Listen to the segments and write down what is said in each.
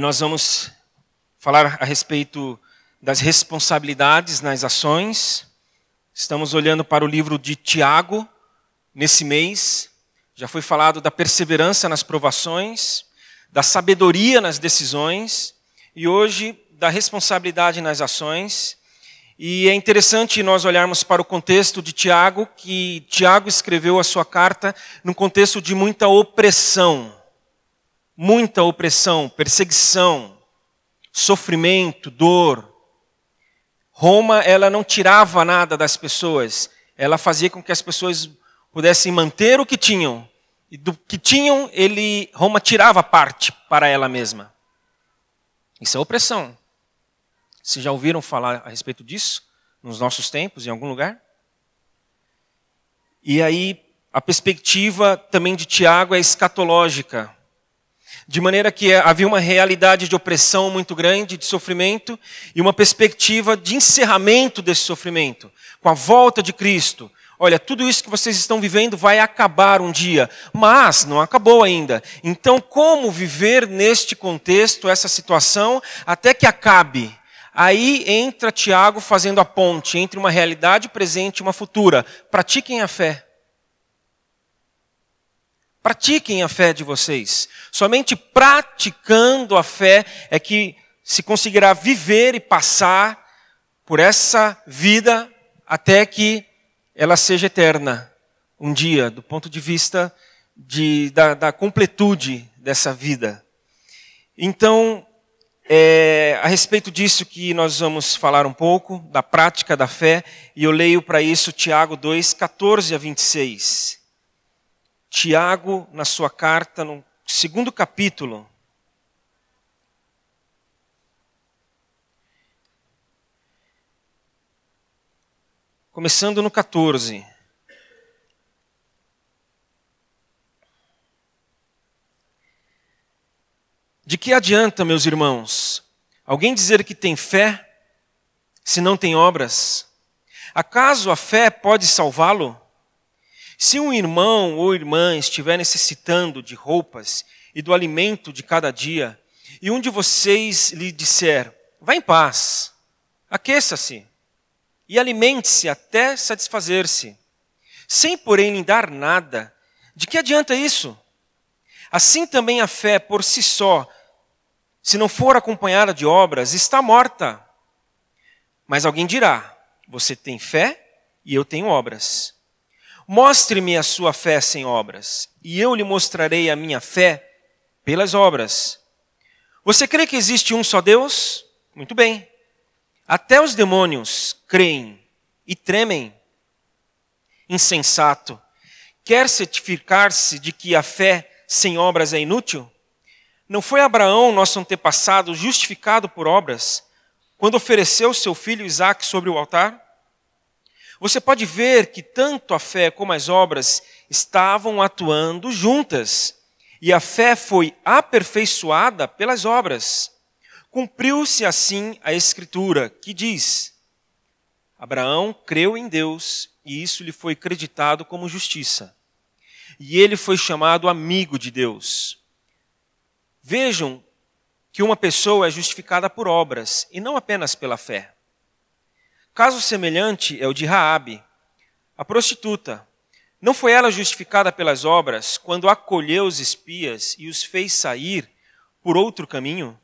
Nós vamos falar a respeito das responsabilidades nas ações. Estamos olhando para o livro de Tiago nesse mês. Já foi falado da perseverança nas provações, da sabedoria nas decisões e hoje da responsabilidade nas ações. E é interessante nós olharmos para o contexto de Tiago, que Tiago escreveu a sua carta num contexto de muita opressão muita opressão, perseguição, sofrimento, dor. Roma, ela não tirava nada das pessoas, ela fazia com que as pessoas pudessem manter o que tinham. E do que tinham, ele Roma tirava parte para ela mesma. Isso é opressão. Vocês já ouviram falar a respeito disso nos nossos tempos, em algum lugar? E aí, a perspectiva também de Tiago é escatológica de maneira que havia uma realidade de opressão muito grande, de sofrimento, e uma perspectiva de encerramento desse sofrimento, com a volta de Cristo. Olha, tudo isso que vocês estão vivendo vai acabar um dia, mas não acabou ainda. Então, como viver neste contexto, essa situação, até que acabe? Aí entra Tiago fazendo a ponte entre uma realidade presente e uma futura. Pratiquem a fé. Pratiquem a fé de vocês. Somente praticando a fé é que se conseguirá viver e passar por essa vida até que ela seja eterna. Um dia, do ponto de vista de, da, da completude dessa vida. Então, é a respeito disso que nós vamos falar um pouco, da prática da fé, e eu leio para isso Tiago 2, 14 a 26. Tiago, na sua carta, no segundo capítulo, começando no 14. De que adianta, meus irmãos, alguém dizer que tem fé se não tem obras? Acaso a fé pode salvá-lo? Se um irmão ou irmã estiver necessitando de roupas e do alimento de cada dia, e um de vocês lhe disser: Vá em paz, aqueça-se e alimente-se até satisfazer-se, sem porém lhe dar nada, de que adianta isso? Assim também a fé por si só, se não for acompanhada de obras, está morta. Mas alguém dirá: Você tem fé e eu tenho obras. Mostre-me a sua fé sem obras, e eu lhe mostrarei a minha fé pelas obras. Você crê que existe um só Deus? Muito bem. Até os demônios creem e tremem. Insensato. Quer certificar-se de que a fé sem obras é inútil? Não foi Abraão, nosso antepassado, justificado por obras, quando ofereceu seu filho Isaque sobre o altar? Você pode ver que tanto a fé como as obras estavam atuando juntas, e a fé foi aperfeiçoada pelas obras. Cumpriu-se assim a Escritura, que diz: Abraão creu em Deus, e isso lhe foi creditado como justiça. E ele foi chamado amigo de Deus. Vejam que uma pessoa é justificada por obras e não apenas pela fé. Caso semelhante é o de Raabe, a prostituta. Não foi ela justificada pelas obras quando acolheu os espias e os fez sair por outro caminho?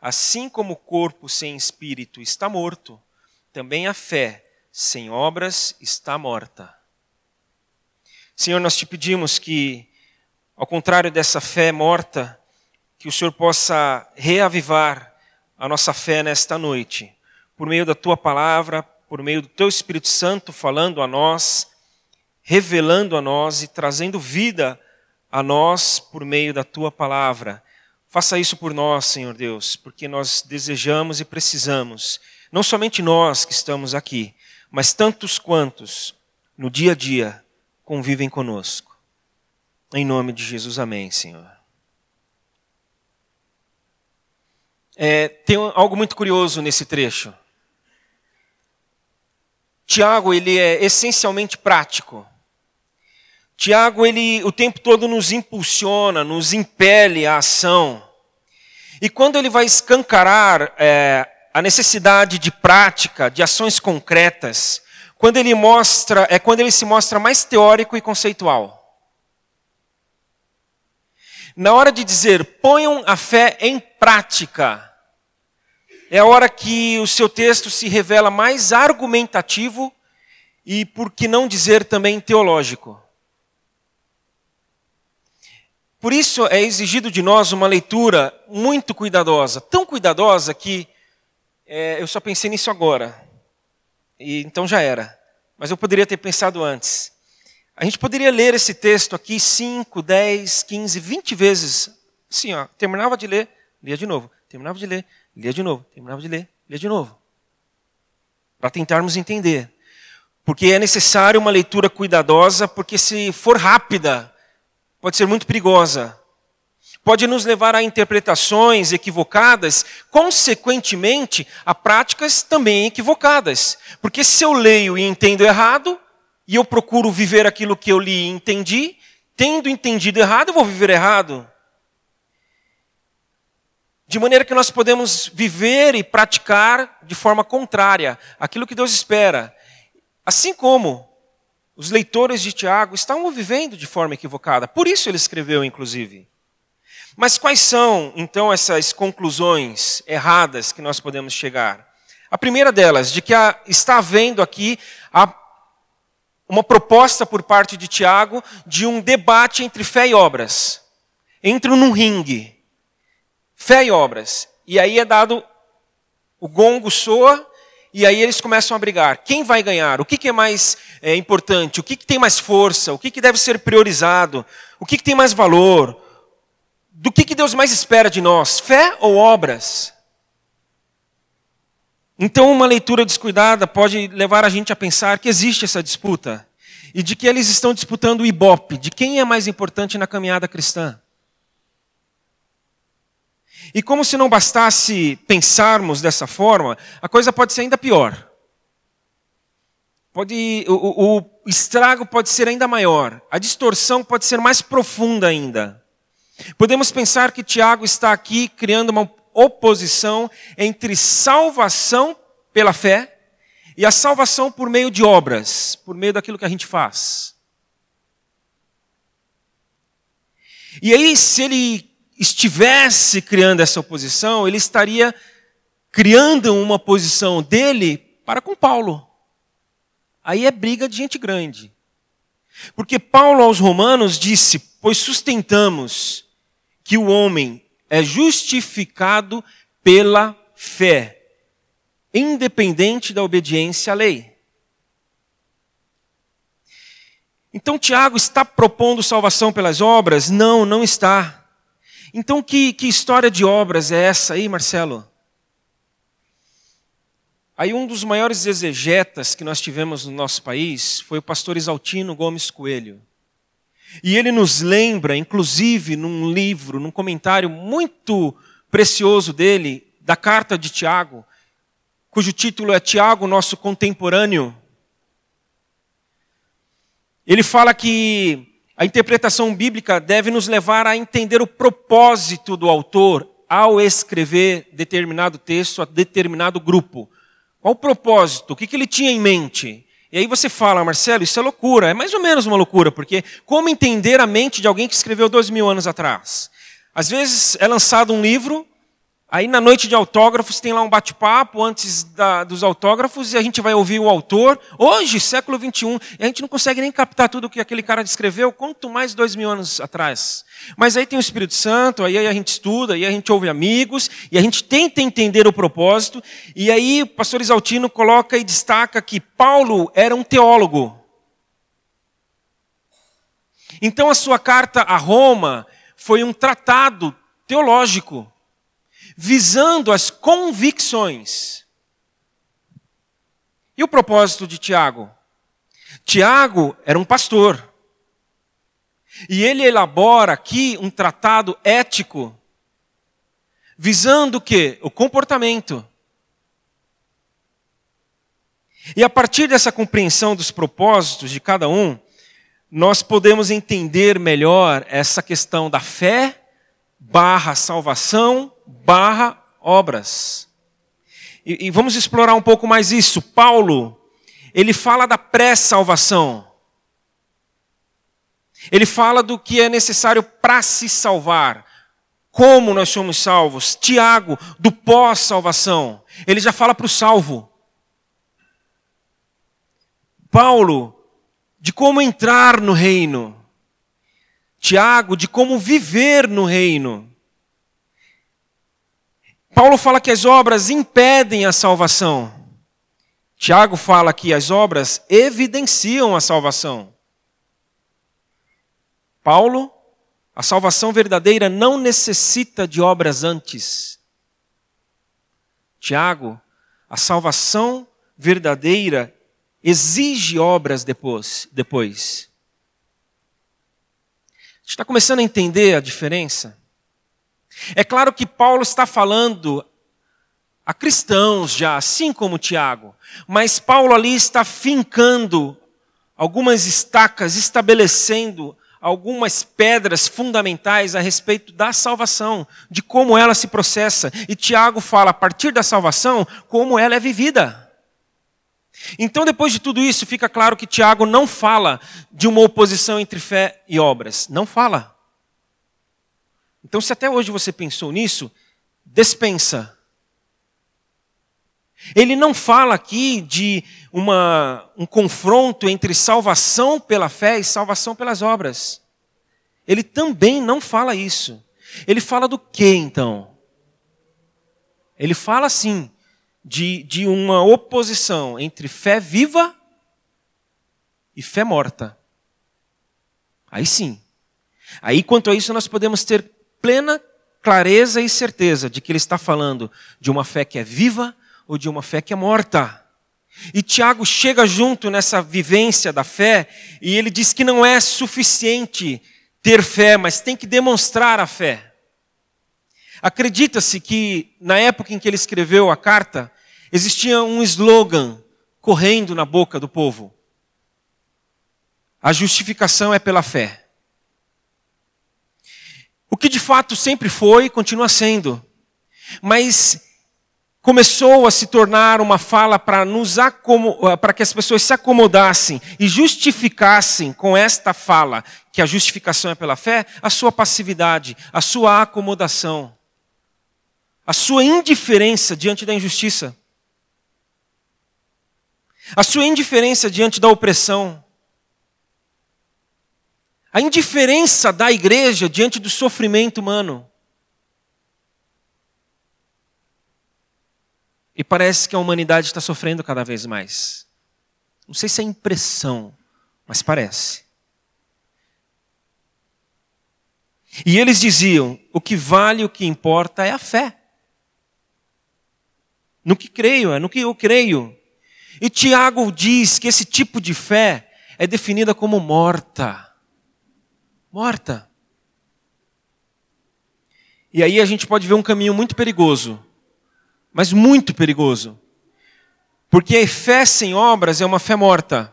Assim como o corpo sem espírito está morto, também a fé sem obras está morta. Senhor, nós te pedimos que, ao contrário dessa fé morta, que o Senhor possa reavivar a nossa fé nesta noite por meio da tua palavra, por meio do teu Espírito Santo falando a nós, revelando a nós e trazendo vida a nós por meio da tua palavra. Faça isso por nós, Senhor Deus, porque nós desejamos e precisamos, não somente nós que estamos aqui, mas tantos quantos no dia a dia convivem conosco. Em nome de Jesus, amém, Senhor. É, tem algo muito curioso nesse trecho. Tiago, ele é essencialmente prático. Tiago, ele o tempo todo nos impulsiona, nos impele à ação. E quando ele vai escancarar é, a necessidade de prática, de ações concretas, quando ele mostra, é quando ele se mostra mais teórico e conceitual. Na hora de dizer ponham a fé em prática, é a hora que o seu texto se revela mais argumentativo e, por que não dizer, também teológico. Por isso é exigido de nós uma leitura muito cuidadosa, tão cuidadosa que é, eu só pensei nisso agora. E então já era. Mas eu poderia ter pensado antes. A gente poderia ler esse texto aqui 5, 10, 15, 20 vezes. Assim, ó, terminava de ler, lia de novo. Terminava de ler, lia de novo. Terminava de ler, lia de novo. Para tentarmos entender. Porque é necessário uma leitura cuidadosa, porque se for rápida, pode ser muito perigosa pode nos levar a interpretações equivocadas, consequentemente, a práticas também equivocadas. Porque se eu leio e entendo errado, e eu procuro viver aquilo que eu li e entendi, tendo entendido errado, eu vou viver errado. De maneira que nós podemos viver e praticar de forma contrária aquilo que Deus espera. Assim como os leitores de Tiago estavam vivendo de forma equivocada. Por isso ele escreveu, inclusive. Mas quais são, então, essas conclusões erradas que nós podemos chegar? A primeira delas, de que há, está havendo aqui a, uma proposta por parte de Tiago de um debate entre fé e obras. Entram num ringue. Fé e obras. E aí é dado, o gongo soa, e aí eles começam a brigar. Quem vai ganhar? O que, que é mais é, importante? O que, que tem mais força? O que, que deve ser priorizado? O que, tem mais valor? do que, que Deus mais espera de nós? Fé ou obras? Então, uma leitura descuidada pode levar a gente a pensar que existe essa disputa e de que eles estão disputando o ibope, de quem é mais importante na caminhada cristã. E como se não bastasse pensarmos dessa forma, a coisa pode ser ainda pior. Pode, o, o estrago pode ser ainda maior, a distorção pode ser mais profunda ainda. Podemos pensar que Tiago está aqui criando uma oposição entre salvação pela fé e a salvação por meio de obras, por meio daquilo que a gente faz. E aí, se ele estivesse criando essa oposição, ele estaria criando uma posição dele para com Paulo. Aí é briga de gente grande. Porque Paulo aos Romanos disse: Pois sustentamos que o homem é justificado pela fé, independente da obediência à lei. Então Tiago está propondo salvação pelas obras? Não, não está. Então que, que história de obras é essa aí, Marcelo? Aí um dos maiores exegetas que nós tivemos no nosso país foi o pastor Isaltino Gomes Coelho. E ele nos lembra, inclusive num livro, num comentário muito precioso dele, da carta de Tiago, cujo título é Tiago, nosso contemporâneo. Ele fala que a interpretação bíblica deve nos levar a entender o propósito do autor ao escrever determinado texto a determinado grupo. Qual o propósito? O que ele tinha em mente? E aí você fala, Marcelo, isso é loucura. É mais ou menos uma loucura, porque como entender a mente de alguém que escreveu dois mil anos atrás? Às vezes é lançado um livro, aí na noite de autógrafos tem lá um bate-papo antes da, dos autógrafos e a gente vai ouvir o autor. Hoje, século XXI, e a gente não consegue nem captar tudo o que aquele cara descreveu, quanto mais dois mil anos atrás. Mas aí tem o Espírito Santo, aí a gente estuda, aí a gente ouve amigos, e a gente tenta entender o propósito. E aí o pastor Isaltino coloca e destaca que Paulo era um teólogo. Então a sua carta a Roma foi um tratado teológico, visando as convicções. E o propósito de Tiago? Tiago era um pastor. E ele elabora aqui um tratado ético, visando o quê? O comportamento. E a partir dessa compreensão dos propósitos de cada um, nós podemos entender melhor essa questão da fé barra salvação barra obras. E, e vamos explorar um pouco mais isso. Paulo, ele fala da pré-salvação. Ele fala do que é necessário para se salvar. Como nós somos salvos. Tiago, do pós-salvação. Ele já fala para o salvo. Paulo, de como entrar no reino. Tiago, de como viver no reino. Paulo fala que as obras impedem a salvação. Tiago fala que as obras evidenciam a salvação. Paulo, a salvação verdadeira não necessita de obras antes. Tiago, a salvação verdadeira exige obras depois. depois. Está começando a entender a diferença? É claro que Paulo está falando a cristãos já, assim como Tiago, mas Paulo ali está fincando algumas estacas, estabelecendo algumas pedras fundamentais a respeito da salvação, de como ela se processa. E Tiago fala, a partir da salvação, como ela é vivida. Então, depois de tudo isso, fica claro que Tiago não fala de uma oposição entre fé e obras. Não fala. Então, se até hoje você pensou nisso, dispensa. Ele não fala aqui de uma, um confronto entre salvação pela fé e salvação pelas obras. Ele também não fala isso. Ele fala do que então? Ele fala assim, de, de uma oposição entre fé viva e fé morta. Aí sim. Aí, quanto a isso, nós podemos ter plena clareza e certeza de que ele está falando de uma fé que é viva ou de uma fé que é morta. E Tiago chega junto nessa vivência da fé e ele diz que não é suficiente ter fé, mas tem que demonstrar a fé. Acredita-se que na época em que ele escreveu a carta, existia um slogan correndo na boca do povo: A justificação é pela fé. O que de fato sempre foi continua sendo. Mas começou a se tornar uma fala para nos para que as pessoas se acomodassem e justificassem com esta fala, que a justificação é pela fé, a sua passividade, a sua acomodação, a sua indiferença diante da injustiça, a sua indiferença diante da opressão, a indiferença da igreja diante do sofrimento humano. E parece que a humanidade está sofrendo cada vez mais. Não sei se é impressão, mas parece. E eles diziam: o que vale, o que importa é a fé. No que creio, é no que eu creio. E Tiago diz que esse tipo de fé é definida como morta morta. E aí a gente pode ver um caminho muito perigoso, mas muito perigoso. Porque a fé sem obras é uma fé morta.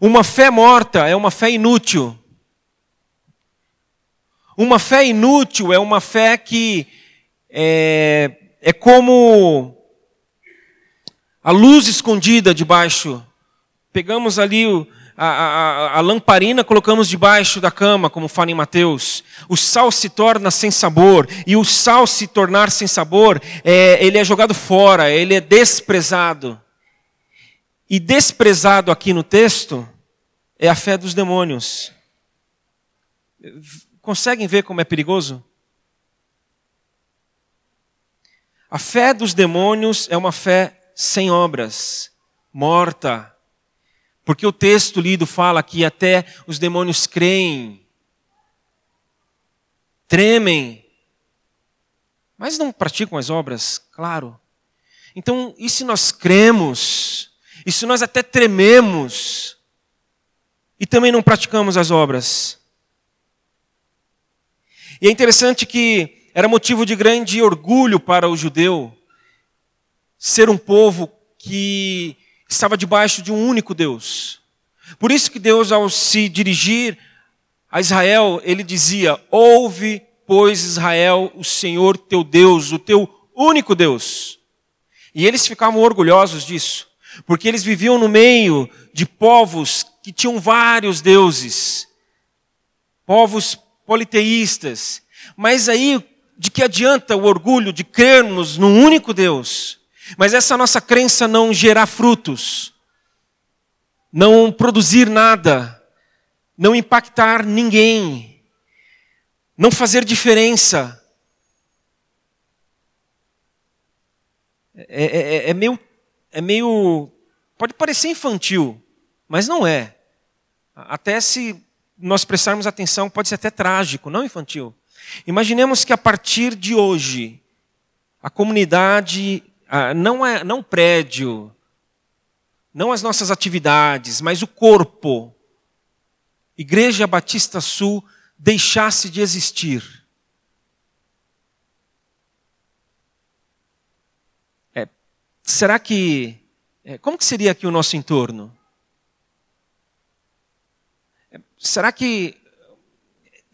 Uma fé morta é uma fé inútil. Uma fé inútil é uma fé que é, é como a luz escondida debaixo. Pegamos ali o, a, a, a, lamparina colocamos debaixo da cama, como fala em Mateus. O sal se torna sem sabor, e o sal se tornar sem sabor, é, ele é jogado fora, ele é desprezado. E desprezado aqui no texto é a fé dos demônios. Conseguem ver como é perigoso? A fé dos demônios é uma fé sem obras, morta, porque o texto lido fala que até os demônios creem, tremem, mas não praticam as obras, claro. Então, e se nós cremos, e se nós até trememos, e também não praticamos as obras? E é interessante que era motivo de grande orgulho para o judeu ser um povo que estava debaixo de um único Deus. Por isso que Deus, ao se dirigir a Israel, ele dizia: Ouve, pois, Israel, o Senhor teu Deus, o teu único Deus. E eles ficavam orgulhosos disso, porque eles viviam no meio de povos que tinham vários deuses, povos politeístas. Mas aí, de que adianta o orgulho de crermos num único Deus? Mas essa nossa crença não gerar frutos, não produzir nada, não impactar ninguém, não fazer diferença. É, é, é, é, meio, é meio. Pode parecer infantil, mas não é. Até se nós prestarmos atenção, pode ser até trágico, não infantil. Imaginemos que a partir de hoje, a comunidade, não, é, não prédio, não as nossas atividades, mas o corpo, Igreja Batista Sul, deixasse de existir. É, será que. É, como que seria aqui o nosso entorno? É, será que.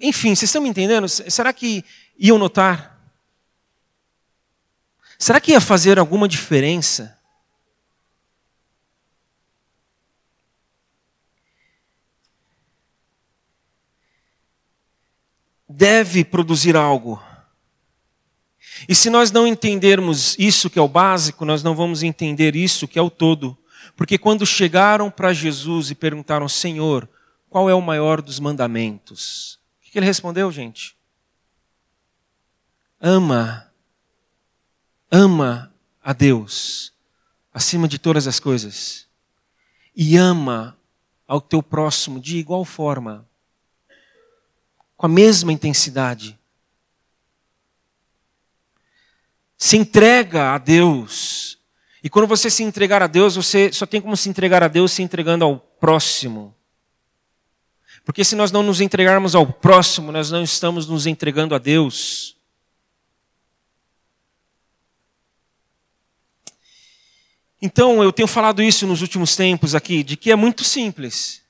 Enfim, vocês estão me entendendo? Será que iam notar? Será que ia fazer alguma diferença? Deve produzir algo. E se nós não entendermos isso que é o básico, nós não vamos entender isso que é o todo. Porque quando chegaram para Jesus e perguntaram, Senhor, qual é o maior dos mandamentos? O que ele respondeu, gente? Ama ama a Deus acima de todas as coisas e ama ao teu próximo de igual forma, com a mesma intensidade. Se entrega a Deus. E quando você se entregar a Deus, você só tem como se entregar a Deus se entregando ao próximo. Porque se nós não nos entregarmos ao próximo, nós não estamos nos entregando a Deus. Então, eu tenho falado isso nos últimos tempos aqui, de que é muito simples.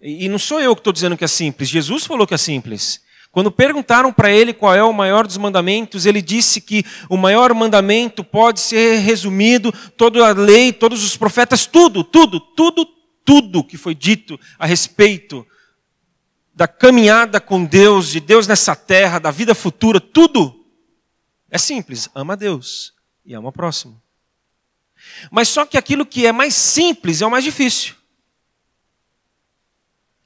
E não sou eu que estou dizendo que é simples, Jesus falou que é simples. Quando perguntaram para ele qual é o maior dos mandamentos, ele disse que o maior mandamento pode ser resumido, toda a lei, todos os profetas, tudo, tudo, tudo, tudo que foi dito a respeito da caminhada com Deus, de Deus nessa terra, da vida futura, tudo é simples. Ama a Deus e ama o próximo. Mas só que aquilo que é mais simples é o mais difícil.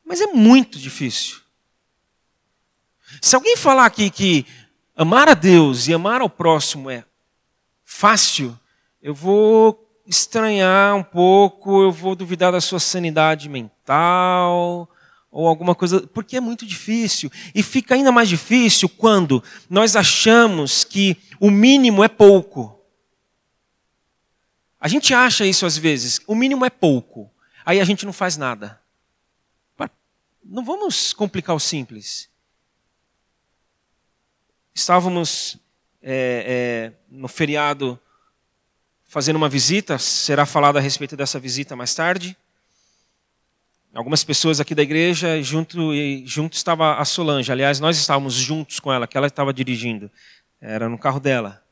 Mas é muito difícil. Se alguém falar aqui que amar a Deus e amar ao próximo é fácil, eu vou estranhar um pouco, eu vou duvidar da sua sanidade mental ou alguma coisa, porque é muito difícil. E fica ainda mais difícil quando nós achamos que o mínimo é pouco. A gente acha isso às vezes, o mínimo é pouco, aí a gente não faz nada. Não vamos complicar o simples. Estávamos é, é, no feriado fazendo uma visita, será falado a respeito dessa visita mais tarde. Algumas pessoas aqui da igreja, junto, junto estava a Solange. Aliás, nós estávamos juntos com ela, que ela estava dirigindo. Era no carro dela.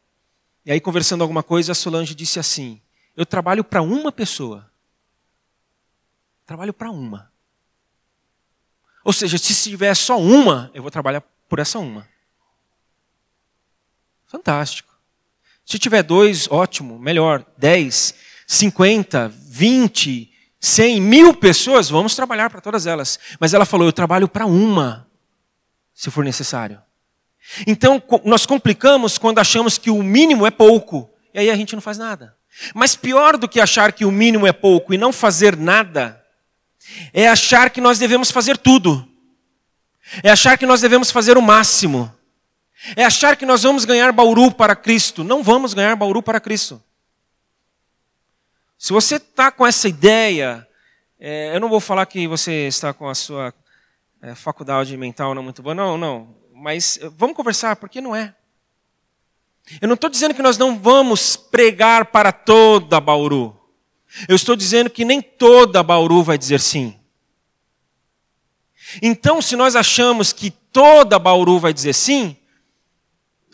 E aí, conversando alguma coisa, a Solange disse assim: eu trabalho para uma pessoa. Trabalho para uma. Ou seja, se tiver só uma, eu vou trabalhar por essa uma. Fantástico. Se tiver dois, ótimo, melhor. Dez, cinquenta, vinte, cem, mil pessoas, vamos trabalhar para todas elas. Mas ela falou: eu trabalho para uma, se for necessário. Então, nós complicamos quando achamos que o mínimo é pouco. E aí a gente não faz nada. Mas pior do que achar que o mínimo é pouco e não fazer nada, é achar que nós devemos fazer tudo. É achar que nós devemos fazer o máximo. É achar que nós vamos ganhar Bauru para Cristo. Não vamos ganhar Bauru para Cristo. Se você está com essa ideia, é, eu não vou falar que você está com a sua é, faculdade mental não muito boa, não, não. Mas vamos conversar, porque não é. Eu não estou dizendo que nós não vamos pregar para toda Bauru. Eu estou dizendo que nem toda Bauru vai dizer sim. Então, se nós achamos que toda Bauru vai dizer sim,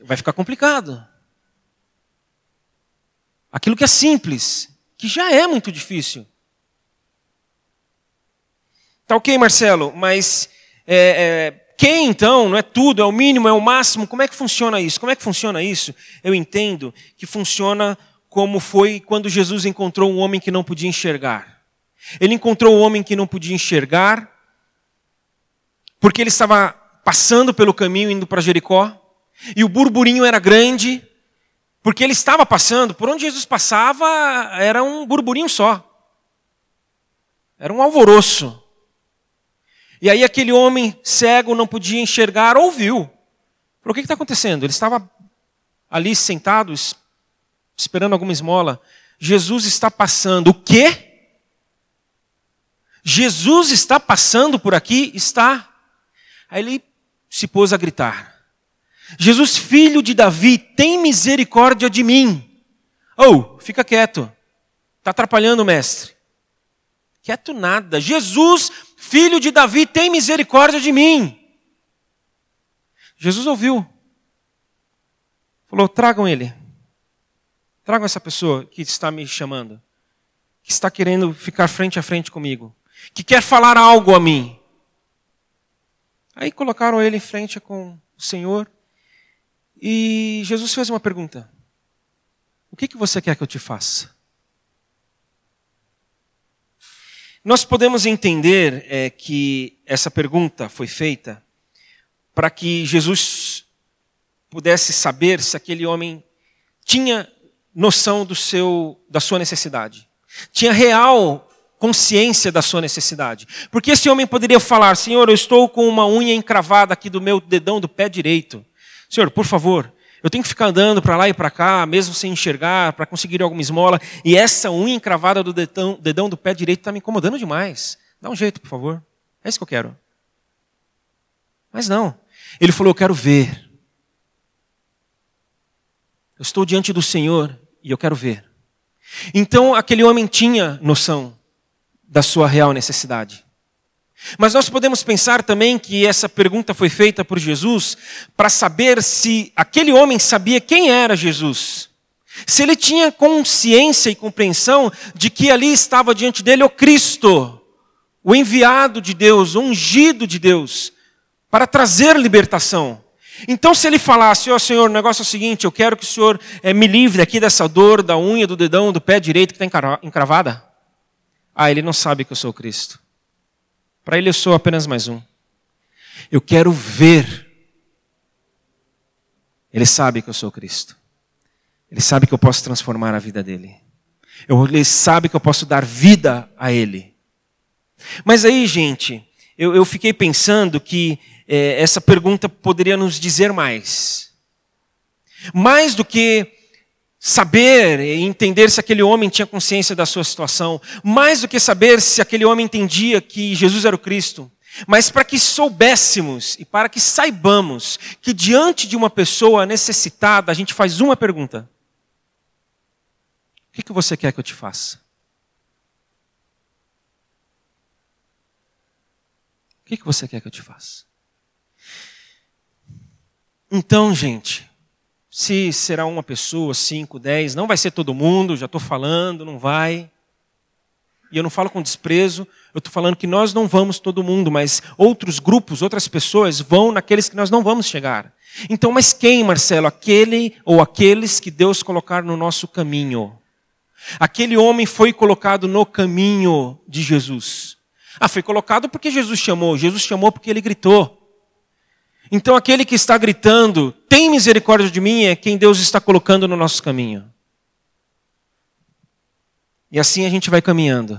vai ficar complicado. Aquilo que é simples, que já é muito difícil. Tá ok, Marcelo, mas é, é, quem então? Não é tudo, é o mínimo, é o máximo? Como é que funciona isso? Como é que funciona isso? Eu entendo que funciona como foi quando Jesus encontrou um homem que não podia enxergar. Ele encontrou um homem que não podia enxergar, porque ele estava passando pelo caminho indo para Jericó, e o burburinho era grande, porque ele estava passando, por onde Jesus passava era um burburinho só. Era um alvoroço. E aí aquele homem cego não podia enxergar, ouviu. Falou, o que está acontecendo? Ele estava ali sentado, esperando alguma esmola. Jesus está passando. O quê? Jesus está passando por aqui? Está. Aí ele se pôs a gritar. Jesus, filho de Davi, tem misericórdia de mim. Oh, fica quieto. Está atrapalhando o mestre. Quieto nada. Jesus, filho de Davi, tem misericórdia de mim. Jesus ouviu. Falou: tragam ele. Tragam essa pessoa que está me chamando. Que está querendo ficar frente a frente comigo. Que quer falar algo a mim. Aí colocaram ele em frente com o Senhor. E Jesus fez uma pergunta: O que, que você quer que eu te faça? Nós podemos entender é, que essa pergunta foi feita para que Jesus pudesse saber se aquele homem tinha noção do seu, da sua necessidade, tinha real consciência da sua necessidade. Porque esse homem poderia falar: Senhor, eu estou com uma unha encravada aqui do meu dedão do pé direito. Senhor, por favor, eu tenho que ficar andando para lá e para cá, mesmo sem enxergar, para conseguir alguma esmola, e essa unha encravada do dedão, dedão do pé direito está me incomodando demais. Dá um jeito, por favor. É isso que eu quero. Mas não. Ele falou: Eu quero ver. Eu estou diante do Senhor e eu quero ver. Então aquele homem tinha noção da sua real necessidade. Mas nós podemos pensar também que essa pergunta foi feita por Jesus para saber se aquele homem sabia quem era Jesus. Se ele tinha consciência e compreensão de que ali estava diante dele o Cristo, o enviado de Deus, o ungido de Deus, para trazer libertação. Então, se ele falasse, ó oh, Senhor, o negócio é o seguinte, eu quero que o Senhor é, me livre aqui dessa dor da unha, do dedão, do pé direito que está encravada. Ah, ele não sabe que eu sou Cristo. Para ele eu sou apenas mais um. Eu quero ver. Ele sabe que eu sou Cristo. Ele sabe que eu posso transformar a vida dele. ele sabe que eu posso dar vida a ele. Mas aí, gente, eu, eu fiquei pensando que é, essa pergunta poderia nos dizer mais. Mais do que saber e entender se aquele homem tinha consciência da sua situação, mais do que saber se aquele homem entendia que Jesus era o Cristo, mas para que soubéssemos e para que saibamos que diante de uma pessoa necessitada, a gente faz uma pergunta: O que, que você quer que eu te faça? O que, que você quer que eu te faça? Então, gente, se será uma pessoa, cinco, dez, não vai ser todo mundo, já estou falando, não vai. E eu não falo com desprezo, eu estou falando que nós não vamos todo mundo, mas outros grupos, outras pessoas vão naqueles que nós não vamos chegar. Então, mas quem, Marcelo? Aquele ou aqueles que Deus colocar no nosso caminho. Aquele homem foi colocado no caminho de Jesus. Ah, foi colocado porque Jesus chamou. Jesus chamou porque ele gritou. Então aquele que está gritando, tem misericórdia de mim, é quem Deus está colocando no nosso caminho. E assim a gente vai caminhando.